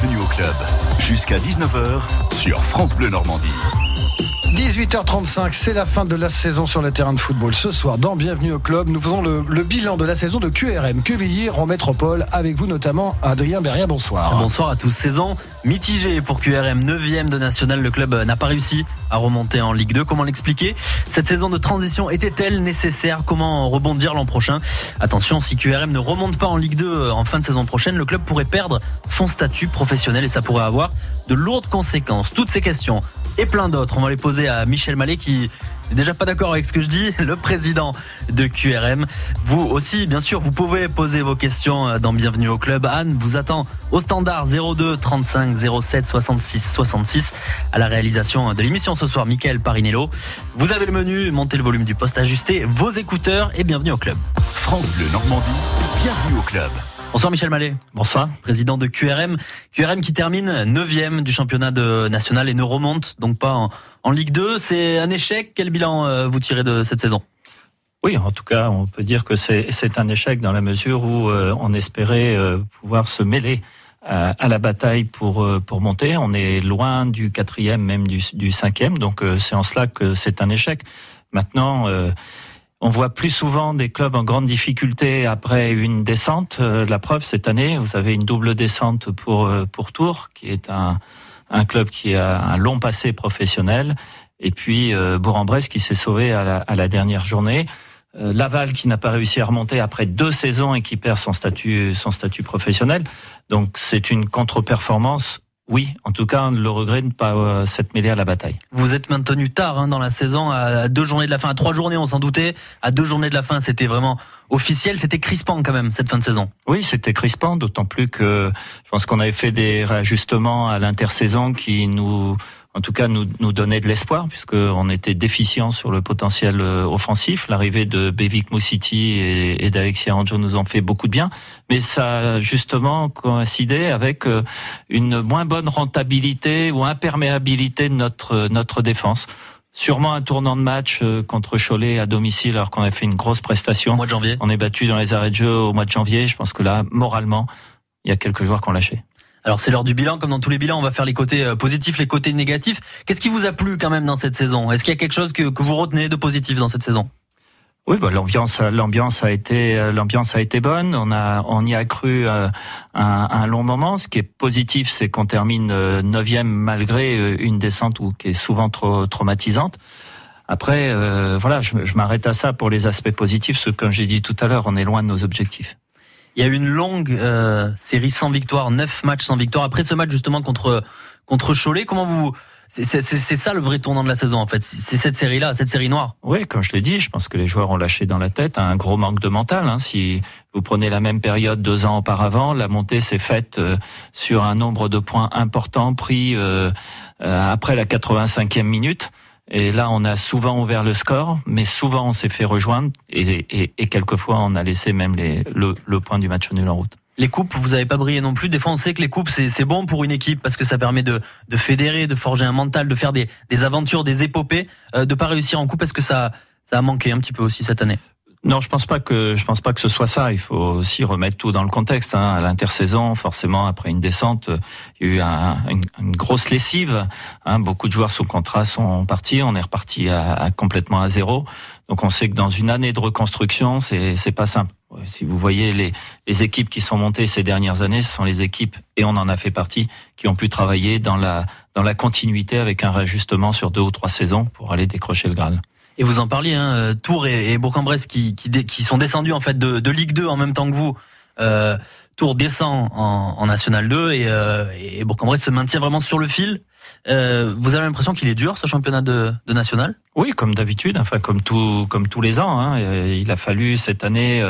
bienvenue au club. Jusqu'à 19h sur France Bleu Normandie. 18h35, c'est la fin de la saison sur le terrain de football. Ce soir, dans Bienvenue au Club, nous faisons le, bilan de la saison de QRM, Quevilly en métropole, avec vous notamment Adrien Berrien, bonsoir. Bonsoir à tous. Saison mitigée pour QRM, 9e de national. Le club n'a pas réussi à remonter en Ligue 2. Comment l'expliquer? Cette saison de transition était-elle nécessaire? Comment rebondir l'an prochain? Attention, si QRM ne remonte pas en Ligue 2 en fin de saison prochaine, le club pourrait perdre son statut professionnel et ça pourrait avoir de lourdes conséquences. Toutes ces questions et plein d'autres, on va les poser à Michel Mallet qui n'est déjà pas d'accord avec ce que je dis, le président de QRM. Vous aussi, bien sûr, vous pouvez poser vos questions dans Bienvenue au club. Anne vous attend au standard 02 35 07 66 66 à la réalisation de l'émission ce soir, Mickaël Parinello. Vous avez le menu, montez le volume du poste ajusté, vos écouteurs et bienvenue au club. France Bleu Normandie, bienvenue au club. Bonsoir Michel Mallet. Bonsoir. Président de QRM. QRM qui termine 9 du championnat de national et ne remonte donc pas en, en Ligue 2. C'est un échec. Quel bilan euh, vous tirez de cette saison? Oui, en tout cas, on peut dire que c'est un échec dans la mesure où euh, on espérait euh, pouvoir se mêler à, à, la bataille pour pour monter. On est loin du quatrième, même du, du cinquième. Donc c'est en cela que c'est un échec. Maintenant on voit plus souvent des clubs en grande difficulté après une descente. Euh, la preuve cette année, vous avez une double descente pour euh, pour Tours, qui est un un club qui a un long passé professionnel, et puis euh, Bourg-en-Bresse qui s'est sauvé à la, à la dernière journée. Euh, Laval qui n'a pas réussi à remonter après deux saisons et qui perd son statut son statut professionnel. Donc c'est une contre-performance oui, en tout cas, le regret de ne pas euh, s'être mêlé à la bataille. Vous êtes maintenu tard hein, dans la saison, à deux journées de la fin, à trois journées, on s'en doutait. À deux journées de la fin, c'était vraiment officiel. C'était crispant quand même cette fin de saison. Oui, c'était crispant, d'autant plus que je pense qu'on avait fait des réajustements à l'intersaison qui nous en tout cas nous, nous donnait de l'espoir puisqu'on était déficient sur le potentiel euh, offensif. L'arrivée de Bevik Moussiti et, et d'Alexia Anjo nous ont fait beaucoup de bien, mais ça a justement coïncidé avec euh, une moins bonne rentabilité ou imperméabilité de notre, notre défense. Sûrement un tournant de match euh, contre Cholet à domicile alors qu'on a fait une grosse prestation. Au mois de janvier. On est battu dans les arrêts de jeu au mois de janvier. Je pense que là, moralement, il y a quelques joueurs qui ont lâché. Alors c'est l'heure du bilan, comme dans tous les bilans, on va faire les côtés euh, positifs, les côtés négatifs. Qu'est-ce qui vous a plu quand même dans cette saison? Est-ce qu'il y a quelque chose que, que, vous retenez de positif dans cette saison? Oui, bah, l'ambiance, l'ambiance a été, euh, l'ambiance a été bonne. On a, on y a cru euh, un, long moment. Ce qui est positif, c'est qu'on termine neuvième malgré une descente ou qui est souvent trop traumatisante. Après, euh, voilà, je, je m'arrête à ça pour les aspects positifs. Ce que, comme j'ai dit tout à l'heure, on est loin de nos objectifs. Il y a eu une longue euh, série sans victoire, neuf matchs sans victoire. Après ce match justement contre contre Cholet, comment vous c'est ça le vrai tournant de la saison en fait. C'est cette série-là, cette série noire. Oui, comme je l'ai dit, je pense que les joueurs ont lâché dans la tête un gros manque de mental. Hein. Si vous prenez la même période deux ans auparavant, la montée s'est faite euh, sur un nombre de points importants pris euh, euh après la 85e minute. Et là, on a souvent ouvert le score, mais souvent on s'est fait rejoindre et, et, et, quelquefois on a laissé même les, le, le, point du match nul en route. Les coupes, vous n'avez pas brillé non plus. Des fois, on sait que les coupes, c'est bon pour une équipe parce que ça permet de, de, fédérer, de forger un mental, de faire des, des aventures, des épopées. Euh, de pas réussir en coupe, est-ce que ça, ça a manqué un petit peu aussi cette année? Non, je pense pas que je pense pas que ce soit ça. Il faut aussi remettre tout dans le contexte. Hein. À l'intersaison, forcément, après une descente, il y a eu un, une, grosse lessive. Hein. Beaucoup de joueurs sous contrat sont partis. On est reparti à, complètement à zéro. Donc, on sait que dans une année de reconstruction, c'est c'est pas simple. Si vous voyez les, les équipes qui sont montées ces dernières années, ce sont les équipes et on en a fait partie qui ont pu travailler dans la dans la continuité avec un réajustement sur deux ou trois saisons pour aller décrocher le Graal. Et vous en parliez, hein, euh, Tours et, et Bourg-en-Bresse qui, qui, qui, sont descendus en fait de, de, Ligue 2 en même temps que vous. Euh, Tours descend en, en National 2 et, euh, et Bourg-en-Bresse se maintient vraiment sur le fil. Euh, vous avez l'impression qu'il est dur ce championnat de, de national? Oui, comme d'habitude, enfin comme tout, comme tous les ans. Hein. Il a fallu cette année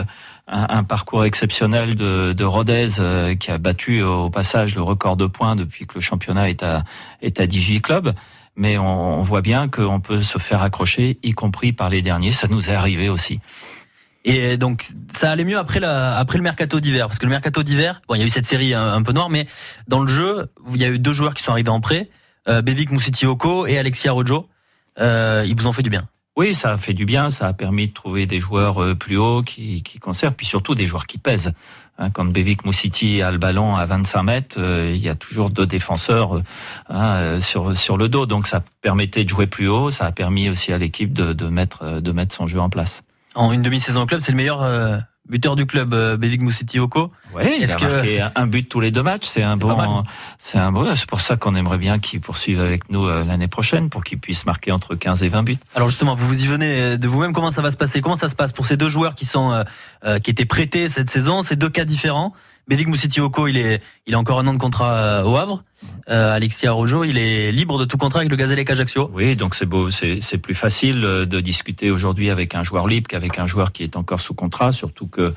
un, parcours exceptionnel de, de Rodez qui a battu au passage le record de points depuis que le championnat est à, est à 18 clubs mais on, on voit bien qu'on peut se faire accrocher, y compris par les derniers. Ça nous est arrivé aussi. Et donc ça allait mieux après la après le mercato d'hiver parce que le mercato d'hiver bon il y a eu cette série un, un, peu noire mais dans le jeu il y a eu deux joueurs qui sont arrivés en prêt euh, Bevik Moussitioko et Alexia Rojo euh, ils vous ont fait du bien oui ça a fait du bien ça a permis de trouver des joueurs euh, plus hauts qui qui conservent puis surtout des joueurs qui pèsent Hein, quand Bevik Moussiti a le ballon à 25 mètres, il y a toujours deux défenseurs hein, sur sur le dos. Donc ça permettait de jouer plus haut. Ça a permis aussi à l'équipe de, de mettre de mettre son jeu en place. En une demi-saison au club, c'est le meilleur buteur du club, euh, Bevik Oko. Oui, il a marqué un but tous les deux matchs. C'est un bon, c'est un bon. C'est pour ça qu'on aimerait bien qu'il poursuive avec nous euh, l'année prochaine pour qu'il puisse marquer entre 15 et 20 buts. Alors justement, vous vous y venez de vous-même. Comment ça va se passer? Comment ça se passe pour ces deux joueurs qui sont euh, qui étaient prêtés cette saison C'est deux cas différents? Bédig Moussitioko, il est, il a encore un an de contrat euh, au Havre. Euh, Alexia Rojo, il est libre de tout contrat avec le Gazélec Ajaccio. Oui, donc c'est beau, c'est plus facile euh, de discuter aujourd'hui avec un joueur libre qu'avec un joueur qui est encore sous contrat, surtout que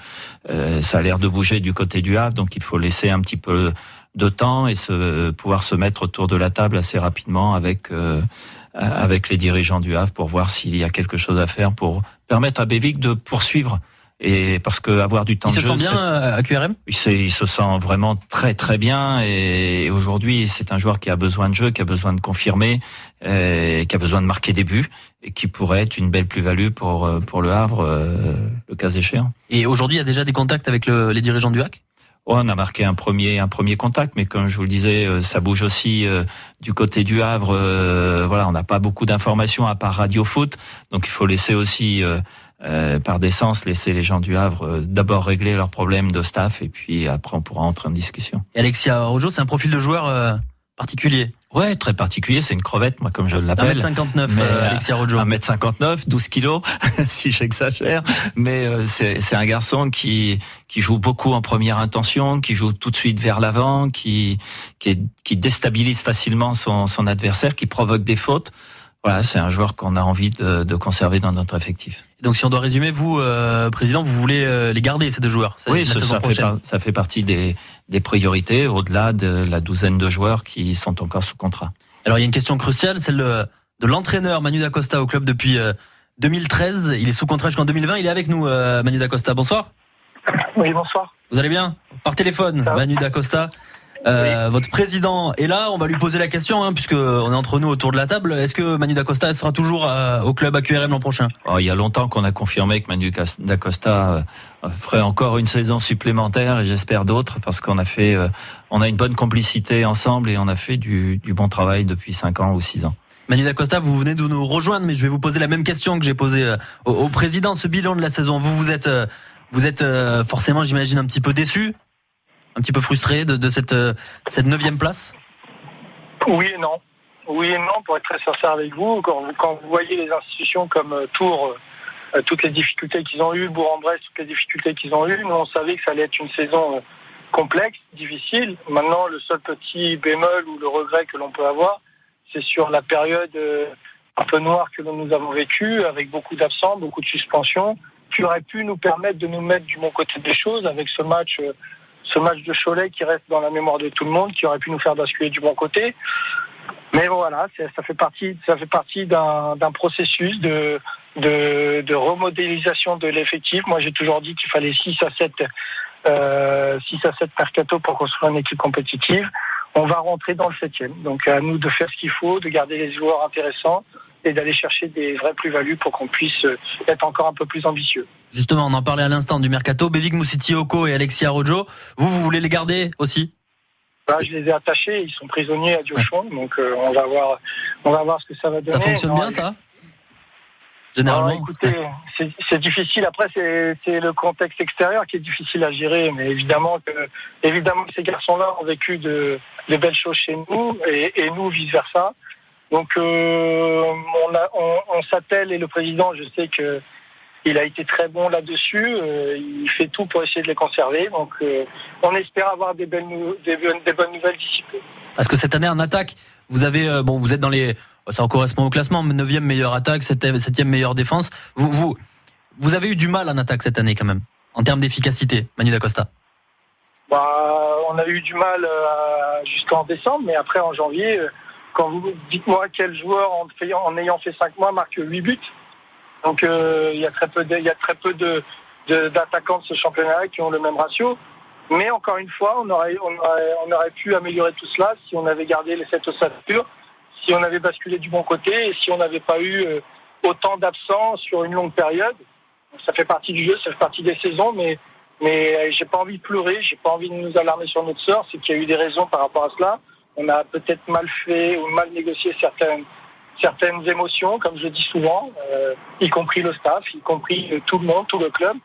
euh, ça a l'air de bouger du côté du Havre, donc il faut laisser un petit peu de temps et se, pouvoir se mettre autour de la table assez rapidement avec avec les dirigeants du Havre pour voir s'il y a quelque chose à faire pour permettre à Bévic de poursuivre et parce que avoir du temps il de jeu, se sent bien euh, à QRM il se, il se sent vraiment très très bien et aujourd'hui c'est un joueur qui a besoin de jeu, qui a besoin de confirmer, euh, qui a besoin de marquer des buts et qui pourrait être une belle plus-value pour euh, pour le Havre le cas échéant. Et aujourd'hui il y a déjà des contacts avec le, les dirigeants du HAC Oh, on a marqué un premier un premier contact, mais comme je vous le disais, ça bouge aussi du côté du Havre. voilà, on n'a pas beaucoup d'informations à part Radio Foot, donc il faut laisser aussi euh, par décence, laisser les gens du Havre euh, d'abord régler leurs problèmes de staff et puis après on pourra entrer en discussion. Et Alexia Rojo, c'est un profil de joueur euh, particulier? Ouais, très particulier. C'est une crevette, moi, comme je l'appelle. 1m59, euh, Alexia Rojo. 1m59, 12 kilos, si j'exagère. Mais c'est un garçon qui qui joue beaucoup en première intention, qui joue tout de suite vers l'avant, qui qui, qui déstabilise facilement son, son adversaire, qui provoque des fautes. Voilà, c'est un joueur qu'on a envie de, de, conserver dans notre effectif. Donc, si on doit résumer, vous, euh, président, vous voulez euh, les garder ces deux joueurs Oui, ça, fait ça, fait partie des, des priorités, au-delà de la douzaine de joueurs qui sont encore sous contrat. Alors, il y a une question cruciale, celle de, de l'entraîneur Manu Dacosta au club depuis 2013. Euh, il est sous contrat jusqu'en 2020. Il est avec nous, Manu Dacosta. Bonsoir. Oui, bonsoir. Vous allez bien? Par téléphone, Manu Dacosta. Euh, votre président est là. On va lui poser la question, hein, puisque on est entre nous autour de la table. Est-ce que Manu Dacosta sera toujours euh, au club AQRM l'an prochain? Oh, Il y a longtemps qu'on a confirmé que Manu Dacosta euh, ferait encore une saison supplémentaire et j'espère d'autres parce qu'on a fait, on a une bonne complicité ensemble et on a fait du, du bon travail depuis 5 ans ou 6 ans. Manu Dacosta, vous venez de nous rejoindre, mais je vais vous poser la même question que j'ai posée au, au, président. Ce bilan de la saison, vous vous êtes, vous êtes forcément, j'imagine, un petit peu déçu un petit peu frustré de, cette, euh, cette neuvième place? Oui et non. Oui et non, pour être très sincère avec vous. Quand, vous voyez les institutions comme euh, Tours, euh, toutes les difficultés qu'ils ont eues, Bourg-en-Bresse, toutes les difficultés qu'ils ont eues, nous on savait que ça allait être une saison complexe, difficile. Maintenant, le seul petit bémol ou le regret que l'on peut avoir, c'est sur la période un peu noire que nous avons vécue, avec beaucoup d'absents, beaucoup de suspensions, qui aurait pu nous permettre de nous mettre du bon côté des choses avec ce match ce match de Cholet qui reste dans la mémoire de tout le monde, qui aurait pu nous faire basculer du bon côté. Mais voilà, ça fait partie, ça fait partie d'un processus de, de, remodélisation de l'effectif. Moi, j'ai toujours dit qu'il fallait 6 à 7, euh, 6 à 7 mercato pour construire une équipe compétitive. On va rentrer dans le septième. Donc, à nous de faire ce qu'il faut, de garder les joueurs intéressants, et d'aller chercher des vraies plus-values pour qu'on puisse euh, être encore un peu plus ambitieux. Justement, on en parlait à l'instant du mercato. Bevig Oko et Alexia Rojo, vous, vous voulez les garder aussi? Bah, je les ai attachés, ils sont prisonniers à Diochon, donc euh, on va voir, on va voir ce que ça va donner. Ça fonctionne bien, ça? Généralement. écoutez, c'est difficile. Après, c'est le contexte extérieur qui est difficile à gérer, mais évidemment que, évidemment ces garçons-là ont vécu de, belles choses chez nous et, et nous vice versa. Donc euh, on, s'attelle et le président, je sais que il a été très bon là-dessus. Euh, il fait tout pour essayer de les conserver. Donc euh, on espère avoir des, belles, des, bonnes nouvelles d'ici peu. Parce que cette année en attaque, vous avez bon, vous êtes dans les ça correspond au classement, 9e meilleure attaque, 7e meilleure défense. Vous, vous, vous avez eu du mal en attaque cette année quand même, en termes d'efficacité, Manu Dacosta. Bah, on a eu du mal jusqu'en décembre, mais après en janvier, quand vous dites-moi quel joueur en, ayant fait 5 mois marque 8 buts. Donc euh, il y a très peu y a très peu de, d'attaquants de, ce championnat qui ont le même ratio. Mais encore une fois, on aurait, pu améliorer tout cela si on avait gardé cette ossature, si on avait basculé du bon côté et si on n'avait pas eu euh, autant d'absents sur une longue période. Ça fait partie du jeu, ça fait partie des saisons, mais Mais j'ai pas envie de pleurer, j'ai pas envie de nous alarmer sur notre sort, c'est qu'il y a eu des raisons par rapport à cela. On a peut-être mal fait ou mal négocié certaines certaines émotions, comme je dis souvent, euh, y compris le staff, y compris tout le monde, tout le club.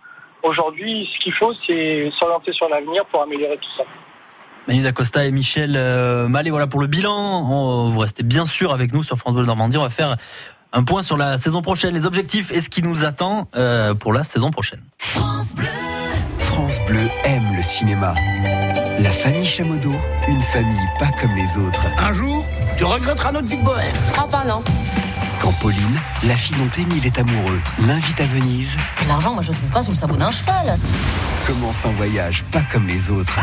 Aujourd'hui, ce qu'il faut, c'est s'orienter sur l'avenir pour améliorer tout ça. Manu Dacosta et Michel euh, Mallet, voilà pour le bilan. vous restez bien sûr avec nous sur France Bleu Normandie. On va faire un point sur la saison prochaine, les objectifs et ce qui nous attend euh, pour la saison prochaine. France Bleu. France Bleu aime le cinéma. La famille Chamodo, une famille pas comme les autres. Un jour, tu regretteras notre vie de bohème. Ah bah non. Quand Pauline, la fille dont Émile est amoureux, l'invite à Venise. L'argent, moi je trouve pas sous le sabot d'un cheval. Commence un voyage pas comme les autres.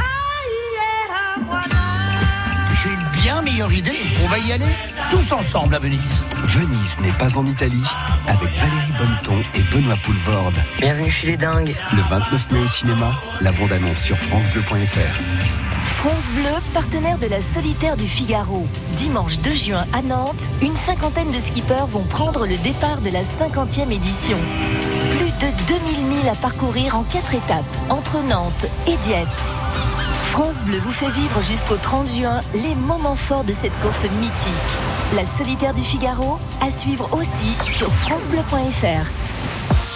J'ai une bien meilleure idée. On va y aller tous ensemble à Venise. Venise n'est pas en Italie avec Valérie Bonneton et Benoît Poulvorde. Bienvenue chez les dingues. Le 29 mai au cinéma, la bande-annonce sur francebleu.fr. France Bleu, partenaire de la Solitaire du Figaro. Dimanche 2 juin à Nantes, une cinquantaine de skippers vont prendre le départ de la 50e édition. Plus de 2000 milles à parcourir en quatre étapes entre Nantes et Dieppe. France Bleu vous fait vivre jusqu'au 30 juin les moments forts de cette course mythique. La solitaire du Figaro, à suivre aussi sur francebleu.fr.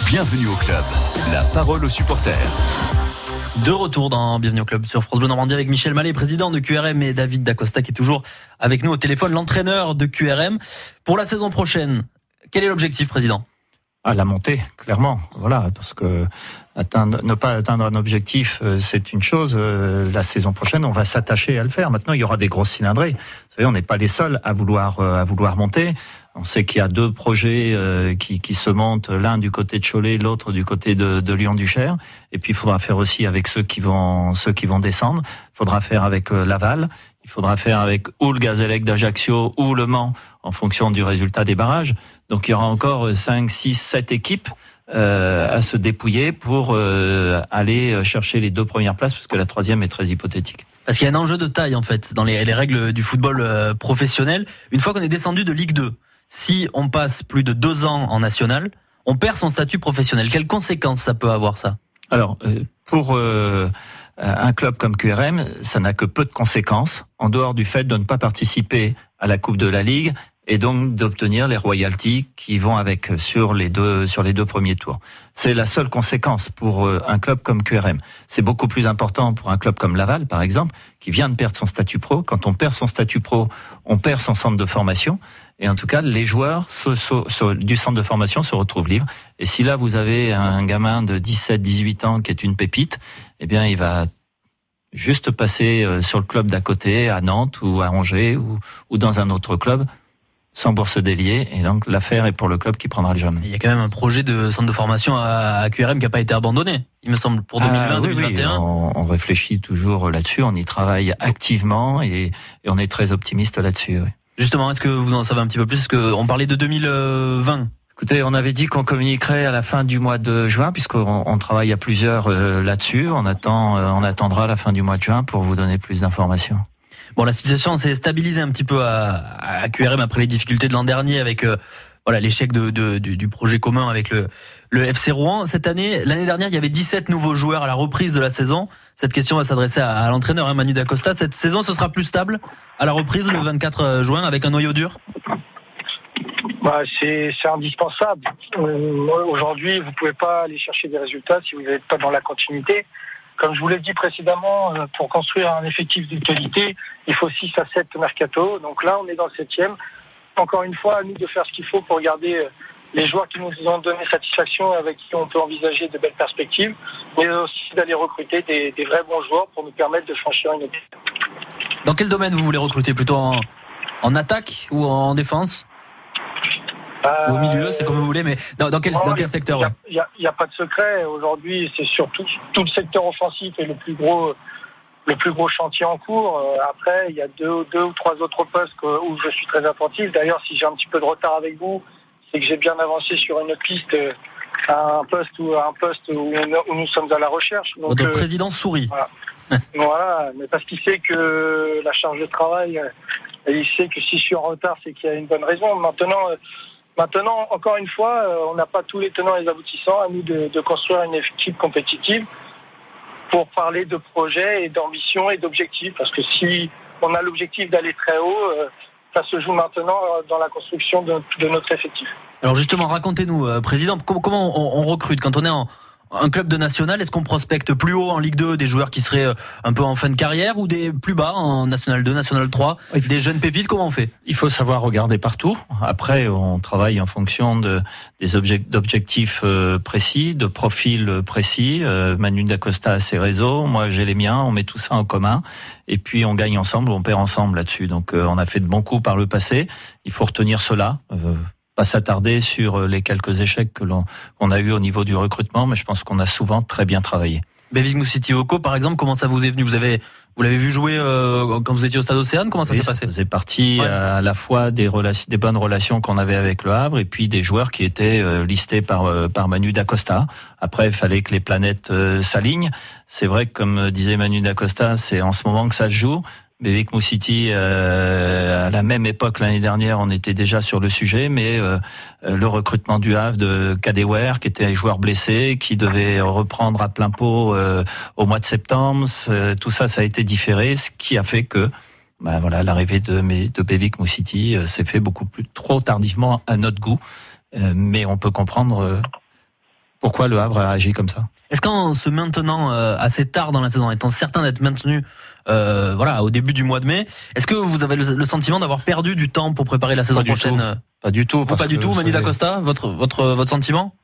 Bienvenue au club. La parole aux supporters. De retour dans Bienvenue au club sur France Bleu Normandie avec Michel Mallet, président de QRM et David Dacosta qui est toujours avec nous au téléphone, l'entraîneur de QRM. Pour la saison prochaine, quel est l'objectif, président? À la montée, clairement. Voilà, parce que atteindre, ne pas atteindre un objectif, euh, c'est une chose. Euh, la saison prochaine, on va s'attacher à le faire. Maintenant, il y aura des grosses cylindrées. Vous savez, on n'est pas les seuls à vouloir euh, à vouloir monter. On sait qu'il y a deux projets qui, qui se montent, l'un du côté de Cholet, l'autre du côté de, de Lyon-du-Cher. Et puis, il faudra faire aussi avec ceux qui vont ceux qui vont descendre. Il faudra faire avec Laval. Il faudra faire avec ou le Gazélec d'Ajaccio ou le Mans en fonction du résultat des barrages. Donc il y aura encore 5, 6, 7 équipes euh, à se dépouiller pour euh, aller chercher les deux premières places, parce que la troisième est très hypothétique. Parce qu'il y a un enjeu de taille en fait dans les, règles du football euh, professionnel. Une fois qu'on est descendu de Ligue 2, si on passe plus de deux ans en national, on perd son statut professionnel. Quelles conséquences ça peut avoir ça? Alors pour un club comme QRM, ça n'a que peu de conséquences, en dehors du fait de ne pas participer à la Coupe de la Ligue et donc d'obtenir les royalties qui vont avec sur les deux sur les deux premiers tours. C'est la seule conséquence pour euh, un club comme QRM. C'est beaucoup plus important pour un club comme Laval par exemple qui vient de perdre son statut pro. Quand on perd son statut pro, on perd son centre de formation et en tout cas les joueurs du centre de formation se retrouvent libres. Et si là vous avez un gamin de 17 18 ans qui est une pépite, eh bien il va juste passer euh, sur le club d'à côté, à Nantes ou à Angers ou, ou dans un autre club sans bourse déliée. Et donc, l'affaire est pour le club qui prendra le jeune. Il y a quand même un projet de centre de formation à QRM qui n'a pas été abandonné, il me semble, pour 2020-2021. Ah on, réfléchit toujours là-dessus, on y travaille activement et, on est très optimiste là-dessus. Justement, est-ce que vous en savez un petit peu plus? Est-ce qu'on parlait de 2020 Écoutez, on avait dit qu'on communiquerait à la fin du mois de juin, puisqu'on on travaille à plusieurs euh, là-dessus. On attend, euh, on attendra la fin du mois de juin pour vous donner plus d'informations. Bon, la situation s'est stabilisée un petit peu à, QRM après les difficultés de l'an dernier avec euh, voilà l'échec du, projet commun avec le, FC Rouen. Cette année, l'année dernière, il y avait 17 nouveaux joueurs à la reprise de la saison. Cette question va s'adresser à, l'entraîneur hein, Manu Dacosta. Cette saison, ce sera plus stable à la reprise le 24 euh, juin avec un noyau dur? Bah, c'est indispensable. Euh, aujourd'hui, vous pouvez pas aller chercher des résultats si vous n'êtes pas dans la continuité. Comme je vous l'ai dit précédemment, euh, pour construire un effectif de qualité, il faut 6 à 7 mercato. Donc là, on est dans le 7e. Encore une fois, à nous de faire ce qu'il faut pour garder euh, les joueurs qui nous ont donné satisfaction, avec qui on peut envisager de belles perspectives, mais aussi d'aller recruter des, vrais bons joueurs pour nous permettre de franchir une étape. Dans quel domaine vous voulez recruter? Plutôt en attaque ou en défense? Au milieu, c'est comme vous voulez, mais dans, quel, dans quel secteur Il n'y a, pas de secret. Aujourd'hui, c'est surtout tout le secteur offensif et le plus gros le plus gros chantier en cours. Euh, après, il y a deux, deux ou trois autres postes où je suis très attentif. D'ailleurs, si j'ai un petit peu de retard avec vous, c'est que j'ai bien avancé sur une autre liste euh, un poste où, un poste où, nous sommes à la recherche. Donc, Votre euh, président sourit. Voilà. voilà. mais parce qu'il sait que la charge de travail, il sait que si je suis en retard, c'est qu'il y a une bonne raison. Maintenant, Maintenant, encore une fois, euh, on n'a pas tous les tenants et les aboutissants. À nous de, construire une équipe compétitive. pour parler de projets et d'ambition et d'objectifs. Parce que si on a l'objectif d'aller très haut, euh, ça se joue maintenant dans la construction de, notre effectif. Alors justement, racontez-nous, euh, Président, comment, on recrute quand on est en, un club de national, est-ce qu'on prospecte plus haut en Ligue 2 des joueurs qui seraient euh, un peu en fin de carrière ou des plus bas en National 2, National 3, des jeunes pépites Comment on fait? Il faut savoir regarder partout. Après, on travaille en fonction de, des d'objectifs euh, précis, de profils précis. Euh, Manu Dacosta a ses réseaux, moi j'ai les miens. On met tout ça en commun et puis on gagne ensemble, on perd ensemble là-dessus. Donc on a fait de bons coups par le passé. Il faut retenir cela pas s'attarder sur euh, les quelques échecs que l'on qu'on a eu au niveau du recrutement, mais je pense qu'on a souvent très bien travaillé. Bevig Moussiti Oko, par exemple, comment ça vous est venu? Vous avez vous l'avez vu jouer euh, quand vous étiez au Stade Océane Comment ça s'est passé? C'est parti à la fois des relations, des bonnes relations qu'on avait avec le Havre et puis des joueurs qui étaient euh, listés par par Manu Dacosta. Après, il fallait que les planètes s'alignent. C'est vrai que comme disait Manu Dacosta, c'est en ce moment que ça se joue. Bevik Moussiti, euh, à la même époque l'année dernière, on était déjà sur le sujet, mais euh, le recrutement du Havre de Kadewer, qui était un joueur blessé, qui devait reprendre à plein pot euh, au mois de septembre, tout ça, ça a été différé, ce qui a fait que bah, voilà, l'arrivée de, de Bevik Moussiti s'est fait beaucoup plus trop tardivement à notre goût, mais on peut comprendre pourquoi le Havre a agi comme ça. Est-ce qu'en se maintenant assez tard dans la saison, étant certain d'être maintenu euh, voilà, au début du mois de mai. Est-ce que vous avez le, sentiment d'avoir perdu du temps pour préparer la saison prochaine Pas du tout. Pas du tout, Manu Dacosta, votre, votre, votre sentiment?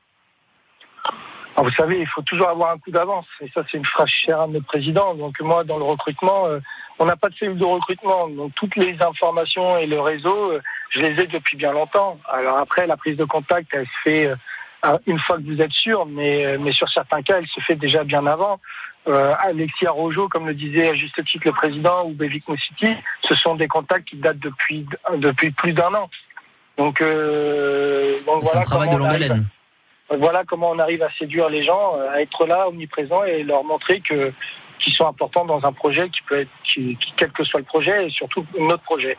Ah, vous savez, il faut toujours avoir un coup d'avance. Et ça, c'est une phrase chère à notre président. Donc moi, dans le recrutement, euh, on n'a pas de cellule de recrutement. Donc toutes les informations et le réseau, euh, je les ai depuis bien longtemps. Alors après, la prise de contact, elle se fait une fois que vous êtes sûr, mais, mais sur certains cas, elle se fait déjà bien avant euh, Alexia Rojo, comme le disait à juste titre le président, ou Bevik City, ce sont des contacts qui datent depuis, depuis plus d'un an. Donc, euh, donc voilà un travail de longue haleine. Voilà comment on arrive à séduire les gens, à être là, omniprésents, et leur montrer que qu'ils sont importants dans un projet qui peut être, qui, quel que soit le projet, et surtout notre projet.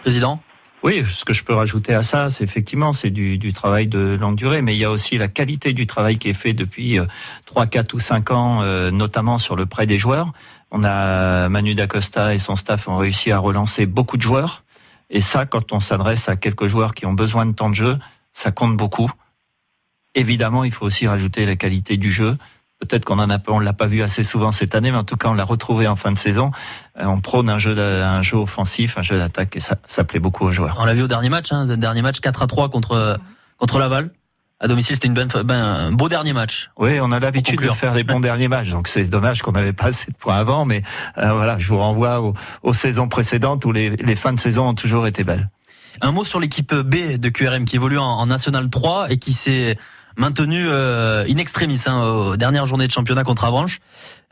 Président? Oui, ce que je peux rajouter à ça, c'est effectivement c'est du, du, travail de longue durée, mais il y a aussi la qualité du travail qui est fait depuis euh, trois, 4 quatre ou cinq ans, euh, notamment sur le prêt des joueurs. On a Manu Dacosta et son staff ont réussi à relancer beaucoup de joueurs, et ça, quand on s'adresse à quelques joueurs qui ont besoin de temps de jeu, ça compte beaucoup. Évidemment, il faut aussi rajouter la qualité du jeu. Peut-être qu'on en a, on l'a pas vu assez souvent cette année, mais en tout cas, on l'a retrouvé en fin de saison. Euh, on prône un jeu, un jeu offensif, un jeu d'attaque, et ça, ça plaît beaucoup aux joueurs. On l'a vu au dernier match, hein, le dernier match 4 à 3 contre contre Laval. À domicile, c'était une bonne, ben, un beau dernier match. Oui, on a l'habitude de faire les bons derniers matchs, donc c'est dommage qu'on n'avait pas assez de points avant, mais euh, voilà, je vous renvoie aux, saisons précédentes où les, les, fins de saison ont toujours été belles. Un mot sur l'équipe B de QRM qui évolue en, en National 3 et qui s'est maintenu euh, in extremis hein, aux dernières journées de championnat contre Avranches.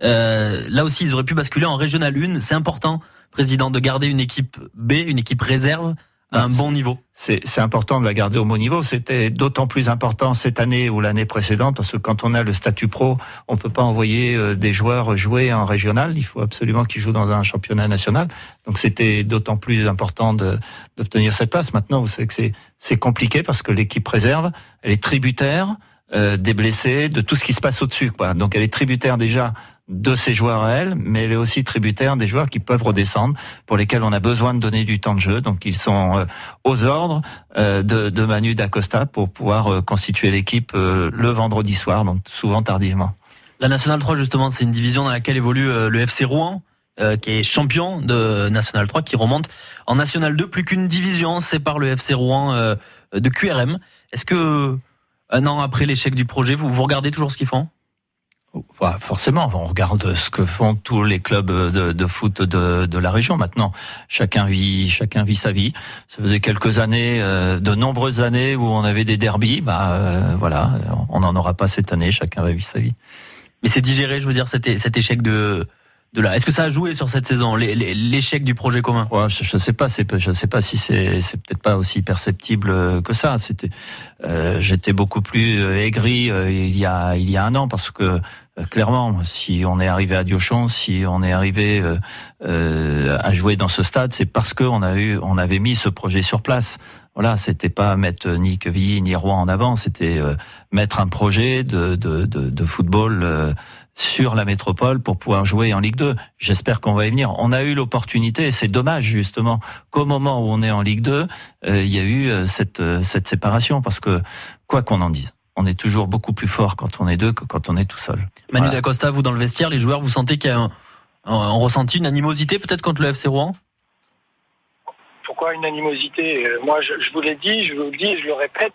Euh, là aussi, ils auraient pu basculer en Régional 1. C'est important, président, de garder une équipe B, une équipe réserve à un bon niveau. C'est important de la garder au bon niveau. C'était d'autant plus important cette année ou l'année précédente parce que quand on a le statut pro, on peut pas envoyer euh, des joueurs jouer en régional. Il faut absolument qu'ils jouent dans un championnat national. Donc c'était d'autant plus important d'obtenir cette place. Maintenant, vous savez que c'est compliqué parce que l'équipe réserve, elle est tributaire euh, des blessés, de tout ce qui se passe au-dessus. Donc elle est tributaire déjà de ses joueurs à elle, mais elle est aussi tributaire des joueurs qui peuvent redescendre, pour lesquels on a besoin de donner du temps de jeu. Donc ils sont euh, aux ordres euh, de, de, Manu Dacosta pour pouvoir euh, constituer l'équipe le vendredi soir, donc souvent tardivement. La Nationale 3, justement, c'est une division dans laquelle évolue le FC Rouen. qui est champion de National 3, qui remonte en National 2, plus qu'une division, par le FC Rouen de QRM. Est-ce que un an après l'échec du projet, vous, vous regardez toujours ce qu'ils font? Forcément, on regarde ce que font tous les clubs de, de foot de, de, la région. Maintenant, chacun vit, chacun vit sa vie. Ça faisait quelques années, euh, de nombreuses années où on avait des derbies. Bah euh, voilà, on n'en aura pas cette année. Chacun va vivre sa vie. Mais c'est digéré, je veux dire, cet, cet échec de de là. Est-ce que ça a joué sur cette saison, l'échec du projet commun? Je ne sais pas, je sais pas si c'est peut-être pas aussi perceptible que ça. C'était, euh, j'étais beaucoup plus aigri il y a un an parce que euh, clairement, si on est arrivé à Diochon, si on est arrivé euh, euh, à jouer dans ce stade, c'est parce eu, on avait mis ce projet sur place. Voilà, c'était pas mettre ni Quevilly ni Rouen en avant, c'était mettre un projet de football sur la métropole pour pouvoir jouer en Ligue 2. J'espère qu'on va y venir. On a eu l'opportunité, et c'est dommage justement qu'au moment où on est en Ligue 2, euh, il y a eu euh, cette, euh, cette séparation, parce que quoi qu'on en dise, on est toujours beaucoup plus fort quand on est deux que quand on est tout seul. Manu Voilà. Dacosta, vous dans le vestiaire, les joueurs, vous sentez qu'il y a un, un- un ressenti, une animosité peut-être contre le FC Rouen? Pourquoi une animosité? Moi, je, je vous l'ai dit, je vous le dis, je le répète,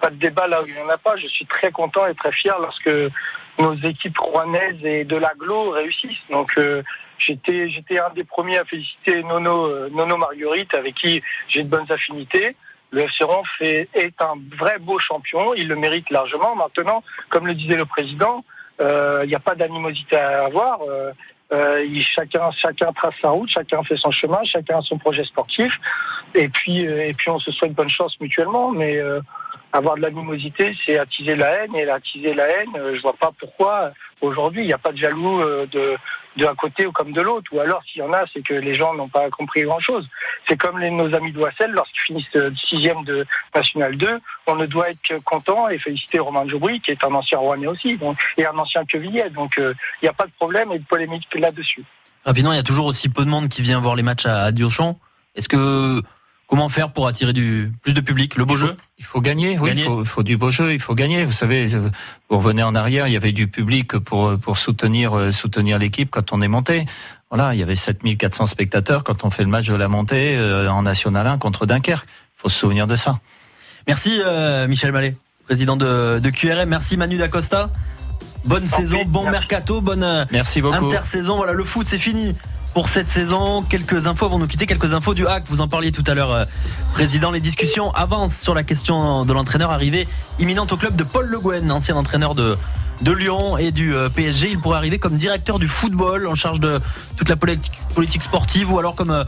pas de débat là où il n'y en a pas. Je suis très content et très fier lorsque nos équipes rouennaises et de l'aglo réussissent. Donc, euh, j'étais j'étais un des premiers à féliciter Nono, euh, Nono Marguerite, avec qui j'ai de bonnes affinités. Le FC Rouen fait, est un vrai beau champion, il le mérite largement. Maintenant, comme le disait le président, euh, il n'y a pas d'animosité à avoir. Euh, euh, chacun, chacun trace sa route, chacun fait son chemin, chacun a son projet sportif. Et puis, et puis on se souhaite bonne chance mutuellement. Mais avoir de l'animosité, c'est attiser la haine. Et attiser la haine, euh, je vois pas pourquoi aujourd'hui il n'y a pas de jaloux euh, de d'un côté ou comme de l'autre. Ou alors s'il y en a, c'est que les gens n'ont pas compris grand-chose. C'est comme nos amis d'Oissel, lorsqu'ils finissent euh, sixième de National 2, on ne doit être que content et féliciter Romain Jobry, qui est un ancien Rouennais aussi, et un ancien Quevillet. Donc euh, il n'y a pas de problème et de polémique là-dessus. Rapidement, il y a toujours aussi peu de monde qui vient voir les matchs à, à. Est-ce que comment faire pour attirer du plus de public Le beau Il faut- jeu? Il faut gagner, oui, Gagner. il faut, il faut du beau jeu, il faut gagner. Vous savez, vous revenez en arrière, il y avait du public pour pour soutenir euh, soutenir l'équipe quand on est monté. Voilà, il y avait 7400 spectateurs quand on fait le match de la montée euh, en National 1 contre Dunkerque. Il faut se souvenir de ça. Merci euh, Michel Mallet, président de, de QRM. Merci Manu Dacosta. Bonne saison, bon merci. mercato, bonne euh, Merci beaucoup. intersaison. Voilà, le foot c'est fini pour cette saison. Quelques infos avant de nous quitter, quelques infos du hack. Vous en parliez tout à l'heure, euh, président. Les discussions avancent sur la question de l'entraîneur arrivé imminente au club de Paul Le Guen, ancien entraîneur de Lyon et du euh, PSG. Il pourrait arriver comme directeur du football en charge de toute la politique, politique sportive ou alors comme euh,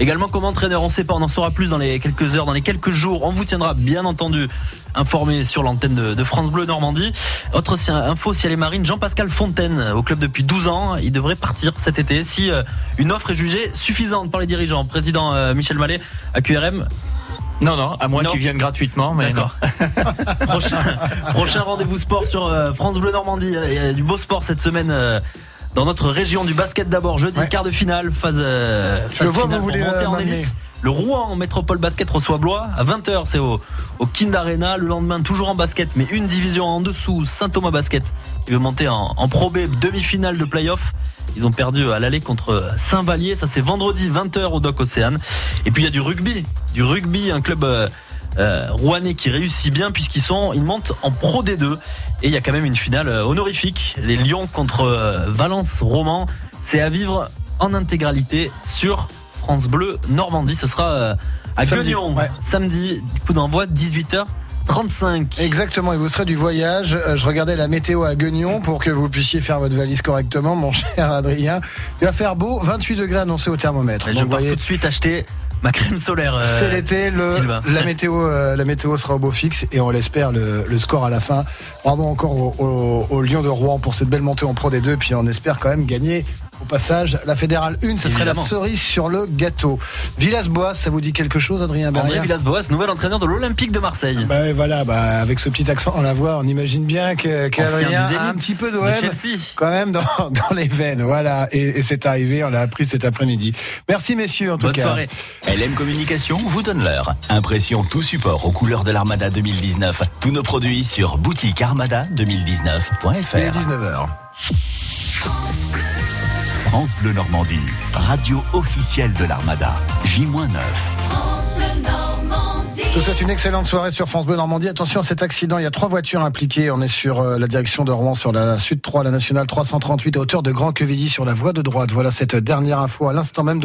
également comme entraîneur. On ne sait pas, on en saura plus dans les quelques heures, dans les quelques jours. On vous tiendra bien entendu informé sur l'antenne de, de France Bleu Normandie. Autre info, si elle est marine, Jean-Pascal Fontaine, au club depuis 12 ans, il devrait partir cet été si euh, une offre est jugée suffisante par les dirigeants. Président euh, Michel Mallet à QRM. Non, non, à moins qu'ils viennent gratuitement, mais. D'accord. prochain prochain rendez-vous sport sur euh, France Bleu Normandie. Il y a du beau sport cette semaine. Dans notre région du basket d'abord, jeudi Ouais. quart de finale, phase, euh, phase vois, finale vous voulez, monter euh, en élite. Le Rouen Métropole Basket reçoit Blois à 20h, c'est au, au Kind Arena. Le lendemain, toujours en basket, mais une division en dessous, Saint-Thomas Basket, qui veut monter en, en Pro B, demi-finale de playoff. Ils ont perdu à l'aller contre Saint-Vallier. Ça, c'est vendredi 20h au Doc Océane. Et puis, il y a du rugby. Du rugby, un club euh, euh, rouennais qui réussit bien puisqu'ils sont, ils montent en Pro D2. Et il y a quand même une finale euh, honorifique. Les Lions contre euh, Valence Roman. C'est à vivre en intégralité sur France Bleu Normandie. Ce sera euh, à Samedi, Guignon ouais. samedi. Coup d'envoi 18h35. Exactement, et vous serez du voyage. Je regardais la météo à Guignon pour que vous puissiez faire votre valise correctement, mon cher Adrien. Il va faire beau, 28 degrés annoncés au thermomètre. Et je Donc, voyez, tout de suite acheter ma crème solaire. euh, C'est l'été, la météo, euh, la météo sera au beau fixe et on l'espère le, le score à la fin. Bravo encore au, au, au Lion de Rouen pour cette belle montée en Pro des deux, puis on espère quand même gagner au passage la fédérale 1. Ce serait la cerise sur le gâteau. Villas-Boas, ça vous dit quelque chose, Adrien André Berrière Villas-Boas, nouvel entraîneur de l'Olympique de Marseille. bah ouais, voilà, bah, avec ce petit accent, on la voit, on imagine bien que- qu'Adrien Zénith, a un petit peu de d'OM Chelsea. quand même dans, dans les veines. Voilà, et, et c'est arrivé, on l'a appris cet après-midi. Merci messieurs en tout Bonne cas. soirée. LM Communication vous donne l'heure. Impression tout support aux couleurs de l'Armada 2019. Tous nos produits sur boutique Il est armada2019.fr. 19h. France Bleu Normandie, radio officielle de l'Armada. J-9. Je vous souhaite une excellente soirée sur France Bleu Normandie. Attention à cet accident, il y a trois voitures impliquées. On est sur euh, la direction de Rouen, sur la Sud 3, la nationale 338, à hauteur de Grand Quevilly, sur la voie de droite. Voilà cette dernière info à l'instant même. de